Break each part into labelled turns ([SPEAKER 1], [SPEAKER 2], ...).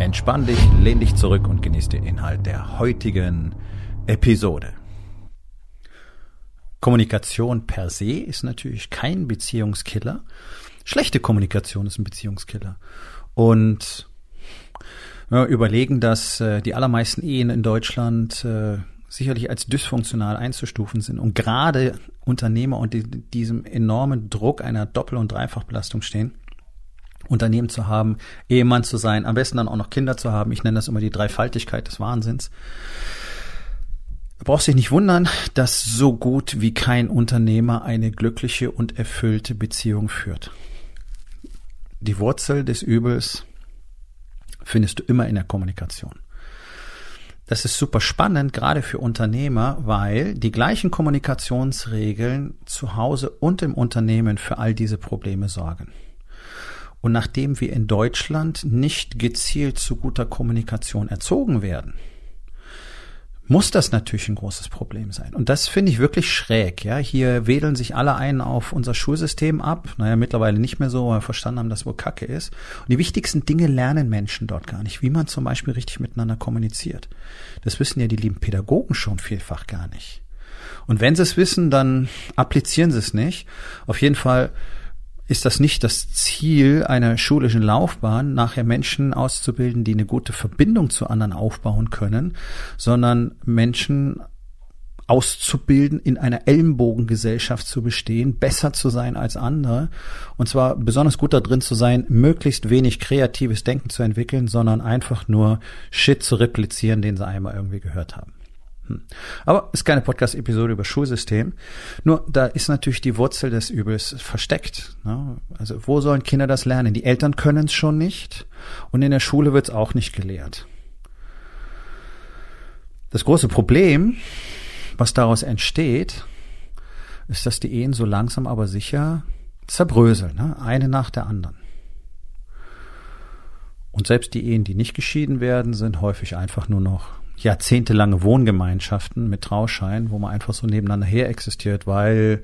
[SPEAKER 1] Entspann dich, lehn dich zurück und genieß den Inhalt der heutigen Episode. Kommunikation per se ist natürlich kein Beziehungskiller. Schlechte Kommunikation ist ein Beziehungskiller. Und ja, überlegen, dass äh, die allermeisten Ehen in Deutschland äh, sicherlich als dysfunktional einzustufen sind und gerade Unternehmer unter diesem enormen Druck einer Doppel- und Dreifachbelastung stehen Unternehmen zu haben, Ehemann zu sein, am besten dann auch noch Kinder zu haben. Ich nenne das immer die Dreifaltigkeit des Wahnsinns. Du brauchst dich nicht wundern, dass so gut wie kein Unternehmer eine glückliche und erfüllte Beziehung führt. Die Wurzel des Übels findest du immer in der Kommunikation. Das ist super spannend, gerade für Unternehmer, weil die gleichen Kommunikationsregeln zu Hause und im Unternehmen für all diese Probleme sorgen. Und nachdem wir in Deutschland nicht gezielt zu guter Kommunikation erzogen werden, muss das natürlich ein großes Problem sein. Und das finde ich wirklich schräg. Ja, hier wedeln sich alle einen auf unser Schulsystem ab. Naja, mittlerweile nicht mehr so, weil wir verstanden haben, dass wohl Kacke ist. Und die wichtigsten Dinge lernen Menschen dort gar nicht. Wie man zum Beispiel richtig miteinander kommuniziert. Das wissen ja die lieben Pädagogen schon vielfach gar nicht. Und wenn sie es wissen, dann applizieren sie es nicht. Auf jeden Fall ist das nicht das Ziel einer schulischen Laufbahn, nachher Menschen auszubilden, die eine gute Verbindung zu anderen aufbauen können, sondern Menschen auszubilden, in einer Ellenbogengesellschaft zu bestehen, besser zu sein als andere und zwar besonders gut da drin zu sein, möglichst wenig kreatives Denken zu entwickeln, sondern einfach nur Shit zu replizieren, den sie einmal irgendwie gehört haben. Hm. Aber ist keine Podcast-Episode über Schulsystem. Nur da ist natürlich die Wurzel des Übels versteckt. Ne? Also wo sollen Kinder das lernen? Die Eltern können es schon nicht und in der Schule wird es auch nicht gelehrt. Das große Problem, was daraus entsteht, ist, dass die Ehen so langsam aber sicher zerbröseln, ne? eine nach der anderen. Und selbst die Ehen, die nicht geschieden werden, sind häufig einfach nur noch jahrzehntelange Wohngemeinschaften mit Trauschein, wo man einfach so nebeneinander her existiert, weil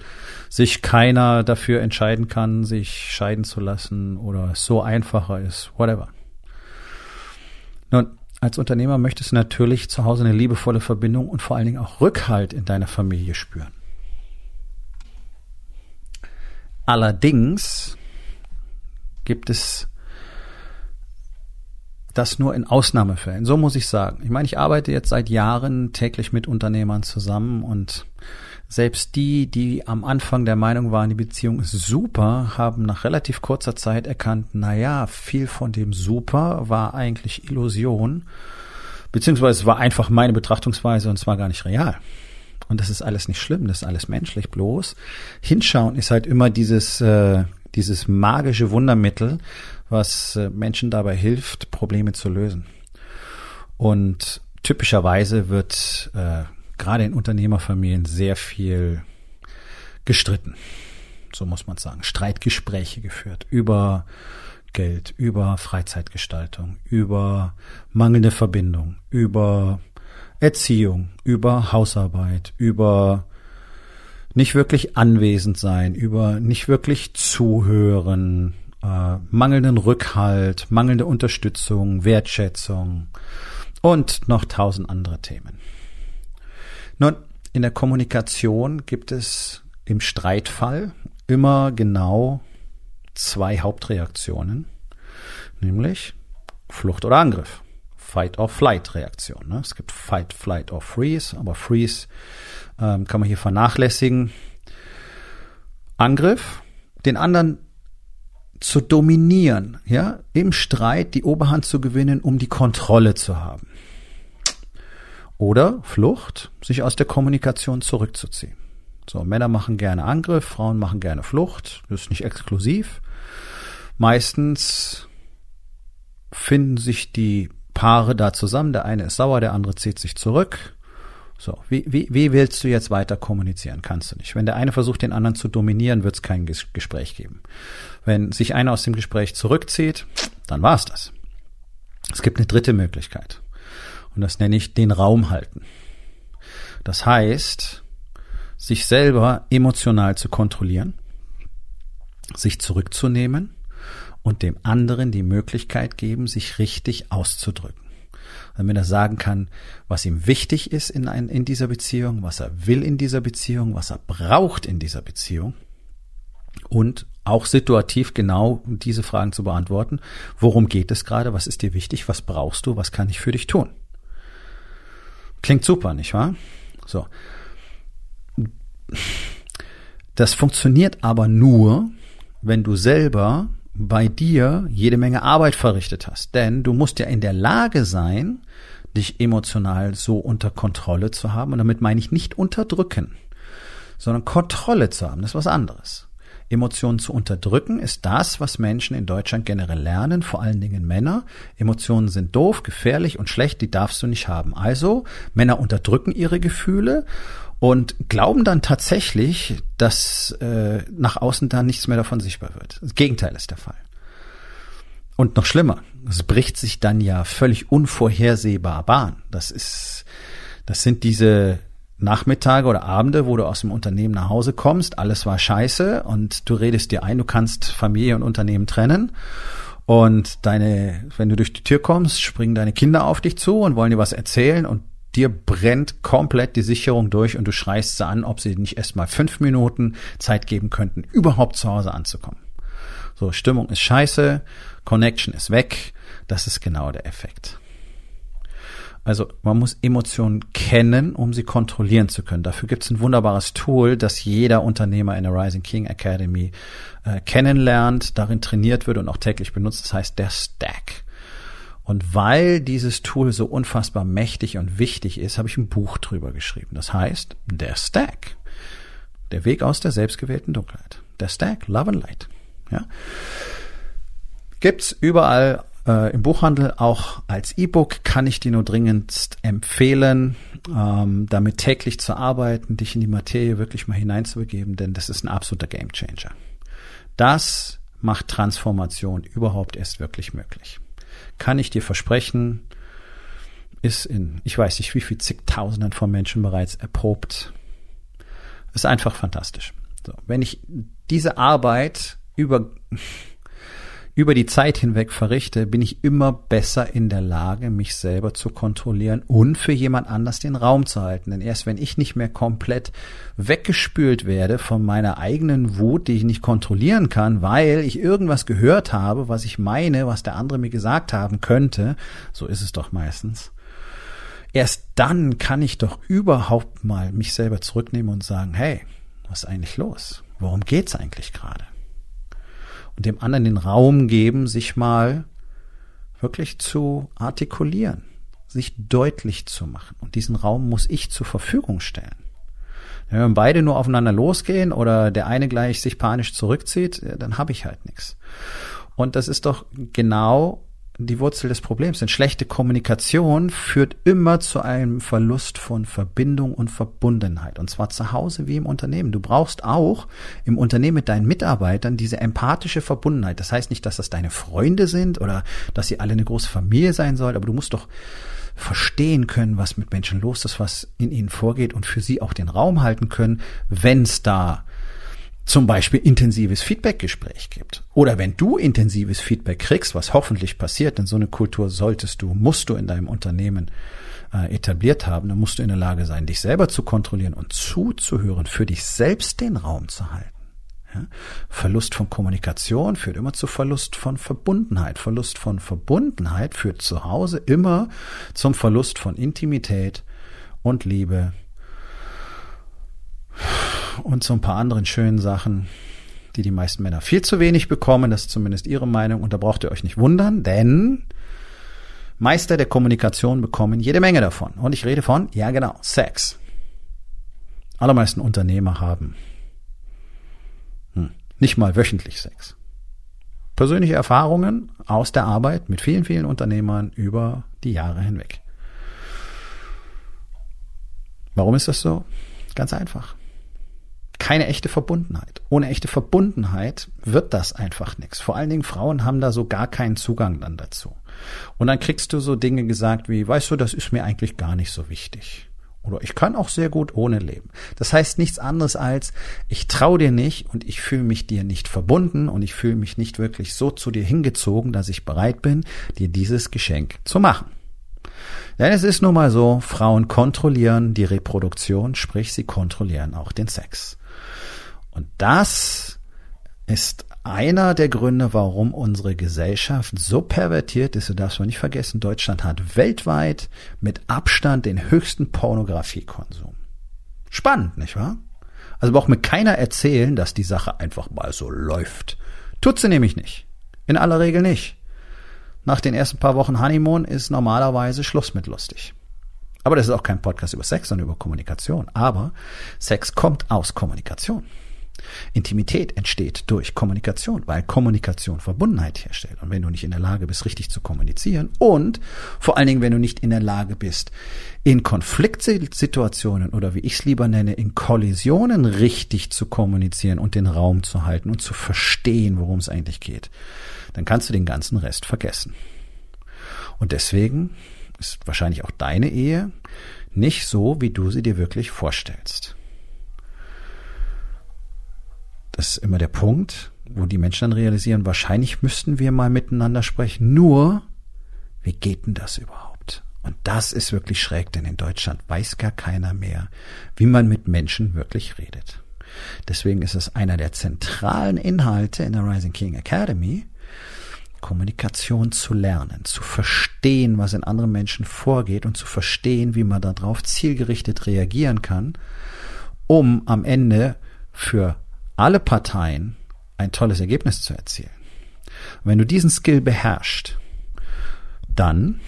[SPEAKER 1] sich keiner dafür entscheiden kann, sich scheiden zu lassen oder es so einfacher ist, whatever. Nun, als Unternehmer möchtest du natürlich zu Hause eine liebevolle Verbindung und vor allen Dingen auch Rückhalt in deiner Familie spüren. Allerdings gibt es das nur in Ausnahmefällen. So muss ich sagen. Ich meine, ich arbeite jetzt seit Jahren täglich mit Unternehmern zusammen und selbst die, die am Anfang der Meinung waren, die Beziehung ist super, haben nach relativ kurzer Zeit erkannt, na ja, viel von dem super war eigentlich Illusion, beziehungsweise es war einfach meine Betrachtungsweise und zwar gar nicht real. Und das ist alles nicht schlimm, das ist alles menschlich bloß. Hinschauen ist halt immer dieses, äh, dieses magische Wundermittel, was äh, Menschen dabei hilft, Probleme zu lösen. Und typischerweise wird äh, gerade in Unternehmerfamilien sehr viel gestritten. So muss man sagen. Streitgespräche geführt über Geld, über Freizeitgestaltung, über mangelnde Verbindung, über Erziehung, über Hausarbeit, über nicht wirklich anwesend sein, über nicht wirklich zuhören, äh, mangelnden Rückhalt, mangelnde Unterstützung, Wertschätzung und noch tausend andere Themen. Nun, in der Kommunikation gibt es im Streitfall immer genau zwei Hauptreaktionen, nämlich Flucht oder Angriff. Fight or Flight Reaktion. Ne? Es gibt Fight, Flight or Freeze, aber Freeze ähm, kann man hier vernachlässigen. Angriff, den anderen zu dominieren, ja, im Streit die Oberhand zu gewinnen, um die Kontrolle zu haben. Oder Flucht, sich aus der Kommunikation zurückzuziehen. So, Männer machen gerne Angriff, Frauen machen gerne Flucht, das ist nicht exklusiv. Meistens finden sich die Paare da zusammen. Der eine ist sauer, der andere zieht sich zurück. So, wie, wie, wie willst du jetzt weiter kommunizieren? Kannst du nicht. Wenn der eine versucht, den anderen zu dominieren, wird es kein Gespräch geben. Wenn sich einer aus dem Gespräch zurückzieht, dann war's das. Es gibt eine dritte Möglichkeit. Und das nenne ich den Raum halten. Das heißt, sich selber emotional zu kontrollieren, sich zurückzunehmen und dem anderen die Möglichkeit geben, sich richtig auszudrücken. Damit er sagen kann, was ihm wichtig ist in, ein, in dieser Beziehung, was er will in dieser Beziehung, was er braucht in dieser Beziehung und auch situativ genau diese Fragen zu beantworten. Worum geht es gerade? Was ist dir wichtig? Was brauchst du? Was kann ich für dich tun? Klingt super, nicht wahr? So. Das funktioniert aber nur, wenn du selber bei dir jede Menge Arbeit verrichtet hast. Denn du musst ja in der Lage sein, dich emotional so unter Kontrolle zu haben. Und damit meine ich nicht unterdrücken, sondern Kontrolle zu haben. Das ist was anderes. Emotionen zu unterdrücken ist das, was Menschen in Deutschland generell lernen, vor allen Dingen Männer. Emotionen sind doof, gefährlich und schlecht, die darfst du nicht haben. Also Männer unterdrücken ihre Gefühle und glauben dann tatsächlich, dass äh, nach außen da nichts mehr davon sichtbar wird. Das Gegenteil ist der Fall. Und noch schlimmer, es bricht sich dann ja völlig unvorhersehbar Bahn. Das ist, das sind diese Nachmittage oder Abende, wo du aus dem Unternehmen nach Hause kommst, alles war scheiße und du redest dir ein, du kannst Familie und Unternehmen trennen. Und deine, wenn du durch die Tür kommst, springen deine Kinder auf dich zu und wollen dir was erzählen und dir brennt komplett die Sicherung durch und du schreist sie an, ob sie nicht erst mal fünf Minuten Zeit geben könnten, überhaupt zu Hause anzukommen. So, Stimmung ist scheiße, Connection ist weg, das ist genau der Effekt. Also man muss Emotionen kennen, um sie kontrollieren zu können. Dafür gibt es ein wunderbares Tool, das jeder Unternehmer in der Rising King Academy äh, kennenlernt, darin trainiert wird und auch täglich benutzt. Das heißt der Stack. Und weil dieses Tool so unfassbar mächtig und wichtig ist, habe ich ein Buch drüber geschrieben. Das heißt, der Stack. Der Weg aus der selbstgewählten Dunkelheit. Der Stack, Love and Light. Ja. Gibt's überall äh, im Buchhandel, auch als E-Book kann ich dir nur dringendst empfehlen, ähm, damit täglich zu arbeiten, dich in die Materie wirklich mal hineinzubegeben, denn das ist ein absoluter Gamechanger. Das macht Transformation überhaupt erst wirklich möglich kann ich dir versprechen, ist in, ich weiß nicht wie viel zigtausenden von Menschen bereits erprobt. Ist einfach fantastisch. So, wenn ich diese Arbeit über über die Zeit hinweg verrichte, bin ich immer besser in der Lage, mich selber zu kontrollieren und für jemand anders den Raum zu halten. Denn erst wenn ich nicht mehr komplett weggespült werde von meiner eigenen Wut, die ich nicht kontrollieren kann, weil ich irgendwas gehört habe, was ich meine, was der andere mir gesagt haben könnte, so ist es doch meistens. Erst dann kann ich doch überhaupt mal mich selber zurücknehmen und sagen, hey, was ist eigentlich los? Worum geht's eigentlich gerade? Und dem anderen den Raum geben, sich mal wirklich zu artikulieren, sich deutlich zu machen. Und diesen Raum muss ich zur Verfügung stellen. Wenn beide nur aufeinander losgehen oder der eine gleich sich panisch zurückzieht, dann habe ich halt nichts. Und das ist doch genau die Wurzel des Problems. Denn schlechte Kommunikation führt immer zu einem Verlust von Verbindung und Verbundenheit. Und zwar zu Hause wie im Unternehmen. Du brauchst auch im Unternehmen mit deinen Mitarbeitern diese empathische Verbundenheit. Das heißt nicht, dass das deine Freunde sind oder dass sie alle eine große Familie sein sollen, aber du musst doch verstehen können, was mit Menschen los ist, was in ihnen vorgeht und für sie auch den Raum halten können, wenn es da zum Beispiel intensives Feedbackgespräch gibt. Oder wenn du intensives Feedback kriegst, was hoffentlich passiert, denn so eine Kultur solltest du, musst du in deinem Unternehmen äh, etabliert haben, dann musst du in der Lage sein, dich selber zu kontrollieren und zuzuhören, für dich selbst den Raum zu halten. Ja? Verlust von Kommunikation führt immer zu Verlust von Verbundenheit. Verlust von Verbundenheit führt zu Hause immer zum Verlust von Intimität und Liebe und so ein paar anderen schönen Sachen, die die meisten Männer viel zu wenig bekommen. Das ist zumindest ihre Meinung und da braucht ihr euch nicht wundern, denn Meister der Kommunikation bekommen jede Menge davon. Und ich rede von, ja genau, Sex. Allermeisten Unternehmer haben hm, nicht mal wöchentlich Sex. Persönliche Erfahrungen aus der Arbeit mit vielen, vielen Unternehmern über die Jahre hinweg. Warum ist das so? Ganz einfach. Keine echte Verbundenheit. Ohne echte Verbundenheit wird das einfach nichts. Vor allen Dingen Frauen haben da so gar keinen Zugang dann dazu. Und dann kriegst du so Dinge gesagt wie, weißt du, das ist mir eigentlich gar nicht so wichtig. Oder ich kann auch sehr gut ohne leben. Das heißt nichts anderes als, ich traue dir nicht und ich fühle mich dir nicht verbunden und ich fühle mich nicht wirklich so zu dir hingezogen, dass ich bereit bin, dir dieses Geschenk zu machen. Denn es ist nun mal so, Frauen kontrollieren die Reproduktion, sprich sie kontrollieren auch den Sex. Und das ist einer der Gründe, warum unsere Gesellschaft so pervertiert ist. Du darfst man nicht vergessen, Deutschland hat weltweit mit Abstand den höchsten Pornografiekonsum. Spannend, nicht wahr? Also braucht mir keiner erzählen, dass die Sache einfach mal so läuft. Tut sie nämlich nicht. In aller Regel nicht. Nach den ersten paar Wochen Honeymoon ist normalerweise Schluss mit lustig. Aber das ist auch kein Podcast über Sex, sondern über Kommunikation. Aber Sex kommt aus Kommunikation. Intimität entsteht durch Kommunikation, weil Kommunikation Verbundenheit herstellt. Und wenn du nicht in der Lage bist, richtig zu kommunizieren und vor allen Dingen, wenn du nicht in der Lage bist, in Konfliktsituationen oder wie ich es lieber nenne, in Kollisionen richtig zu kommunizieren und den Raum zu halten und zu verstehen, worum es eigentlich geht, dann kannst du den ganzen Rest vergessen. Und deswegen ist wahrscheinlich auch deine Ehe nicht so, wie du sie dir wirklich vorstellst. Das ist immer der Punkt, wo die Menschen dann realisieren, wahrscheinlich müssten wir mal miteinander sprechen. Nur, wie geht denn das überhaupt? Und das ist wirklich schräg, denn in Deutschland weiß gar keiner mehr, wie man mit Menschen wirklich redet. Deswegen ist es einer der zentralen Inhalte in der Rising King Academy, Kommunikation zu lernen, zu verstehen, was in anderen Menschen vorgeht und zu verstehen, wie man darauf zielgerichtet reagieren kann, um am Ende für alle Parteien ein tolles Ergebnis zu erzielen. Und wenn du diesen Skill beherrschst, dann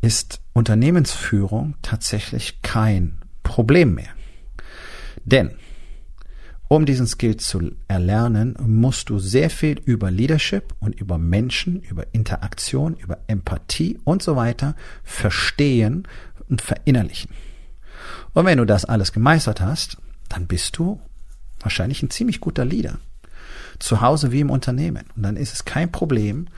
[SPEAKER 1] ist Unternehmensführung tatsächlich kein Problem mehr. Denn um diesen Skill zu erlernen, musst du sehr viel über Leadership und über Menschen, über Interaktion, über Empathie und so weiter verstehen und verinnerlichen. Und wenn du das alles gemeistert hast, dann bist du wahrscheinlich ein ziemlich guter Leader. Zu Hause wie im Unternehmen. Und dann ist es kein Problem,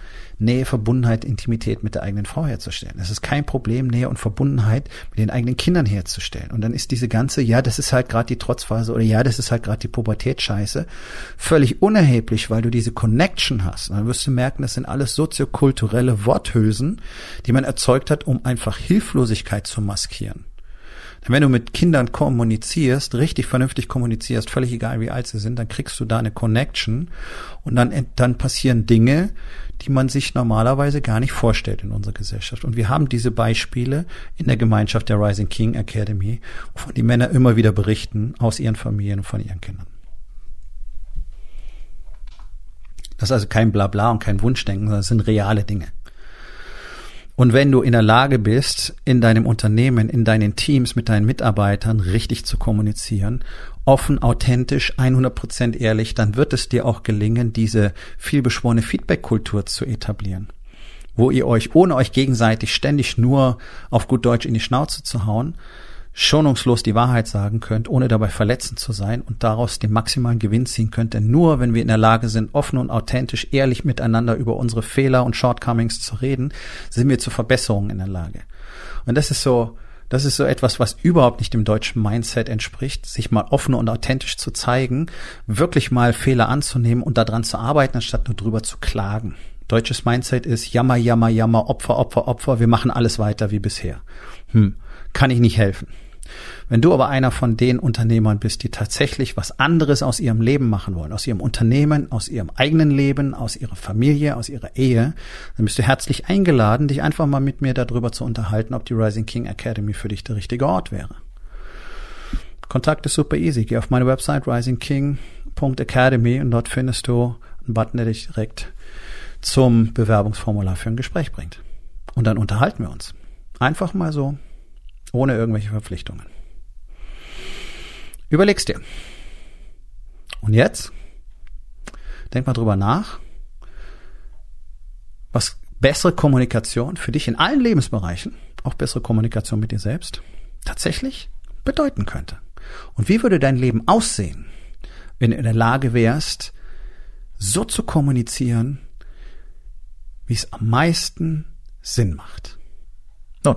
[SPEAKER 1] Nähe, Verbundenheit, Intimität mit der eigenen Frau herzustellen. Es ist kein Problem, Nähe und Verbundenheit mit den eigenen Kindern herzustellen. Und dann ist diese ganze, ja, das ist halt gerade die Trotzphase oder ja, das ist halt gerade die Pubertätscheiße, völlig unerheblich, weil du diese Connection hast. Und dann wirst du merken, das sind alles soziokulturelle Worthülsen, die man erzeugt hat, um einfach Hilflosigkeit zu maskieren. Denn wenn du mit Kindern kommunizierst, richtig vernünftig kommunizierst, völlig egal wie alt sie sind, dann kriegst du da eine Connection und dann, dann passieren Dinge, die man sich normalerweise gar nicht vorstellt in unserer Gesellschaft. Und wir haben diese Beispiele in der Gemeinschaft der Rising King Academy, wovon die Männer immer wieder berichten aus ihren Familien und von ihren Kindern. Das ist also kein Blabla und kein Wunschdenken, sondern es sind reale Dinge. Und wenn du in der Lage bist, in deinem Unternehmen, in deinen Teams mit deinen Mitarbeitern richtig zu kommunizieren, offen, authentisch, 100% ehrlich, dann wird es dir auch gelingen, diese vielbeschworene Feedback-Kultur zu etablieren. Wo ihr euch, ohne euch gegenseitig ständig nur auf gut Deutsch in die Schnauze zu hauen, schonungslos die Wahrheit sagen könnt, ohne dabei verletzend zu sein und daraus den maximalen Gewinn ziehen könnt. Denn nur wenn wir in der Lage sind, offen und authentisch, ehrlich miteinander über unsere Fehler und Shortcomings zu reden, sind wir zu Verbesserungen in der Lage. Und das ist so, das ist so etwas, was überhaupt nicht dem deutschen Mindset entspricht, sich mal offen und authentisch zu zeigen, wirklich mal Fehler anzunehmen und daran zu arbeiten, anstatt nur drüber zu klagen. Deutsches Mindset ist Jammer, Jammer, Jammer, Opfer, Opfer, Opfer, wir machen alles weiter wie bisher. Hm, kann ich nicht helfen. Wenn du aber einer von den Unternehmern bist, die tatsächlich was anderes aus ihrem Leben machen wollen, aus ihrem Unternehmen, aus ihrem eigenen Leben, aus ihrer Familie, aus ihrer Ehe, dann bist du herzlich eingeladen, dich einfach mal mit mir darüber zu unterhalten, ob die Rising King Academy für dich der richtige Ort wäre. Kontakt ist super easy. Geh auf meine Website risingking.academy und dort findest du einen Button, der dich direkt zum Bewerbungsformular für ein Gespräch bringt. Und dann unterhalten wir uns. Einfach mal so ohne irgendwelche Verpflichtungen. Überleg's dir. Und jetzt denk mal drüber nach, was bessere Kommunikation für dich in allen Lebensbereichen, auch bessere Kommunikation mit dir selbst, tatsächlich bedeuten könnte. Und wie würde dein Leben aussehen, wenn du in der Lage wärst, so zu kommunizieren, wie es am meisten Sinn macht.
[SPEAKER 2] Nun,